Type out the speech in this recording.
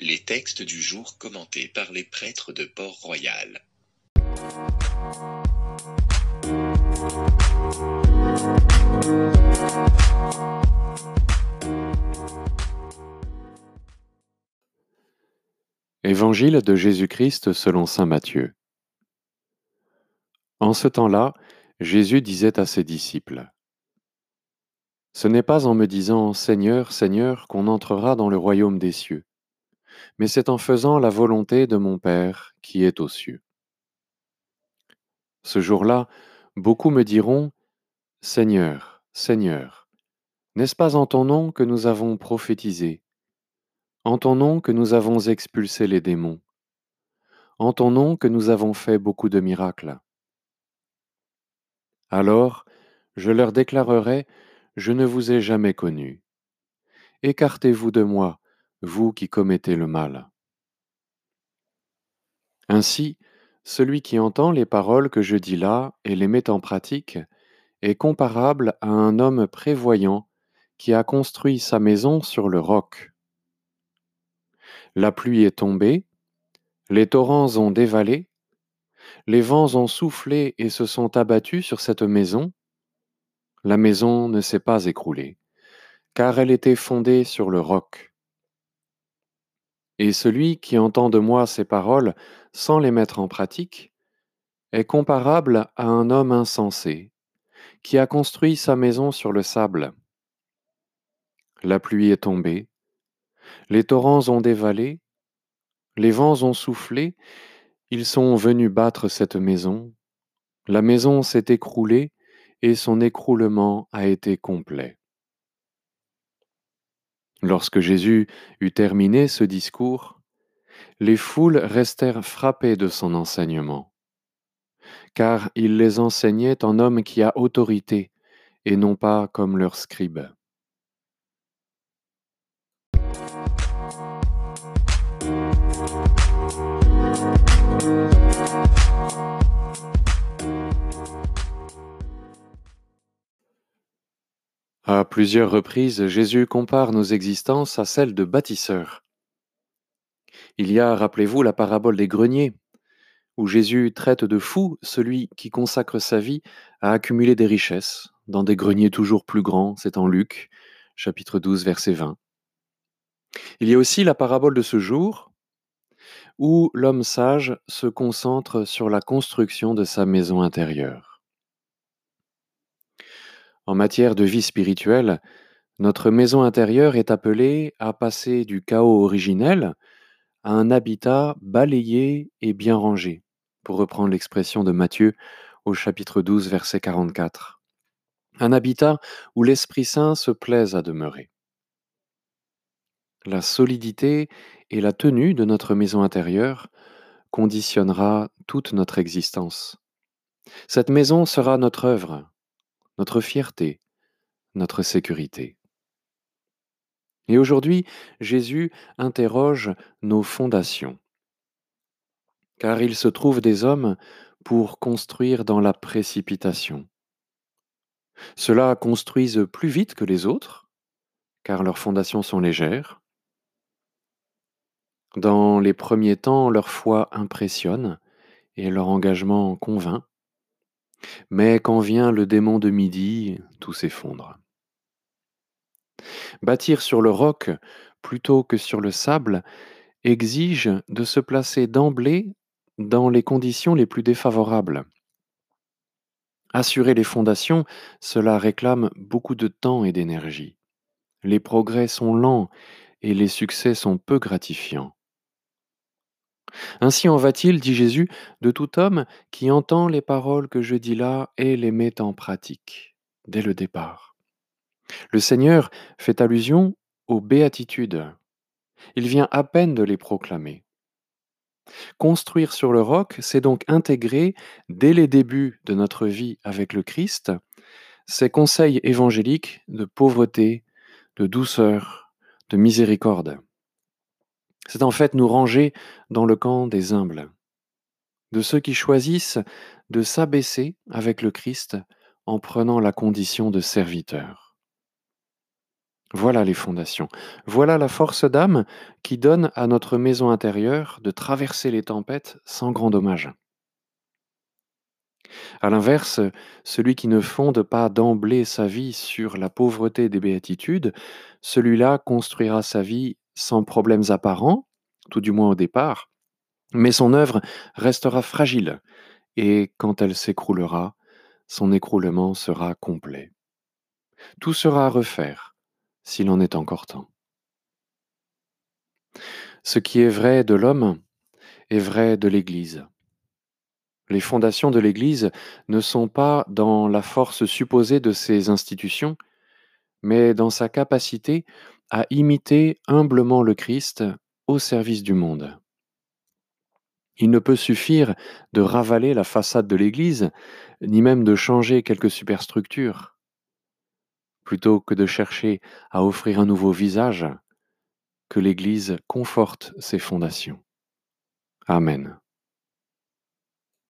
Les textes du jour commentés par les prêtres de Port-Royal. Évangile de Jésus-Christ selon Saint Matthieu. En ce temps-là, Jésus disait à ses disciples, Ce n'est pas en me disant Seigneur, Seigneur qu'on entrera dans le royaume des cieux, mais c'est en faisant la volonté de mon Père qui est aux cieux. Ce jour-là, beaucoup me diront, Seigneur, Seigneur, n'est-ce pas en ton nom que nous avons prophétisé en ton nom que nous avons expulsé les démons, en ton nom que nous avons fait beaucoup de miracles? Alors, je leur déclarerai, je ne vous ai jamais connu. Écartez-vous de moi, vous qui commettez le mal. Ainsi, celui qui entend les paroles que je dis là et les met en pratique est comparable à un homme prévoyant qui a construit sa maison sur le roc. La pluie est tombée, les torrents ont dévalé, les vents ont soufflé et se sont abattus sur cette maison. La maison ne s'est pas écroulée, car elle était fondée sur le roc. Et celui qui entend de moi ces paroles sans les mettre en pratique est comparable à un homme insensé qui a construit sa maison sur le sable. La pluie est tombée, les torrents ont dévalé, les vents ont soufflé, ils sont venus battre cette maison, la maison s'est écroulée et son écroulement a été complet. Lorsque Jésus eut terminé ce discours, les foules restèrent frappées de son enseignement, car il les enseignait en homme qui a autorité et non pas comme leurs scribes. Plusieurs reprises, Jésus compare nos existences à celles de bâtisseurs. Il y a, rappelez-vous, la parabole des greniers, où Jésus traite de fou celui qui consacre sa vie à accumuler des richesses dans des greniers toujours plus grands, c'est en Luc, chapitre 12, verset 20. Il y a aussi la parabole de ce jour, où l'homme sage se concentre sur la construction de sa maison intérieure. En matière de vie spirituelle, notre maison intérieure est appelée à passer du chaos originel à un habitat balayé et bien rangé, pour reprendre l'expression de Matthieu au chapitre 12, verset 44. Un habitat où l'Esprit Saint se plaise à demeurer. La solidité et la tenue de notre maison intérieure conditionnera toute notre existence. Cette maison sera notre œuvre, notre fierté, notre sécurité. Et aujourd'hui, Jésus interroge nos fondations. Car il se trouve des hommes pour construire dans la précipitation. Ceux-là construisent plus vite que les autres, car leurs fondations sont légères. Dans les premiers temps, leur foi impressionne et leur engagement convainc. Mais quand vient le démon de midi, tout s'effondre. Bâtir sur le roc plutôt que sur le sable exige de se placer d'emblée dans les conditions les plus défavorables. Assurer les fondations, cela réclame beaucoup de temps et d'énergie. Les progrès sont lents et les succès sont peu gratifiants. Ainsi en va-t-il, dit Jésus, de tout homme qui entend les paroles que je dis là et les met en pratique, dès le départ. Le Seigneur fait allusion aux béatitudes. Il vient à peine de les proclamer. Construire sur le roc, c'est donc intégrer, dès les débuts de notre vie avec le Christ, ces conseils évangéliques de pauvreté, de douceur, de miséricorde. C'est en fait nous ranger dans le camp des humbles, de ceux qui choisissent de s'abaisser avec le Christ en prenant la condition de serviteur. Voilà les fondations. Voilà la force d'âme qui donne à notre maison intérieure de traverser les tempêtes sans grand dommage. À l'inverse, celui qui ne fonde pas d'emblée sa vie sur la pauvreté des béatitudes, celui-là construira sa vie sans problèmes apparents, tout du moins au départ, mais son œuvre restera fragile, et quand elle s'écroulera, son écroulement sera complet. Tout sera à refaire, s'il en est encore temps. Ce qui est vrai de l'homme est vrai de l'Église. Les fondations de l'Église ne sont pas dans la force supposée de ses institutions, mais dans sa capacité à imiter humblement le Christ au service du monde. Il ne peut suffire de ravaler la façade de l'Église, ni même de changer quelques superstructures. Plutôt que de chercher à offrir un nouveau visage, que l'Église conforte ses fondations. Amen.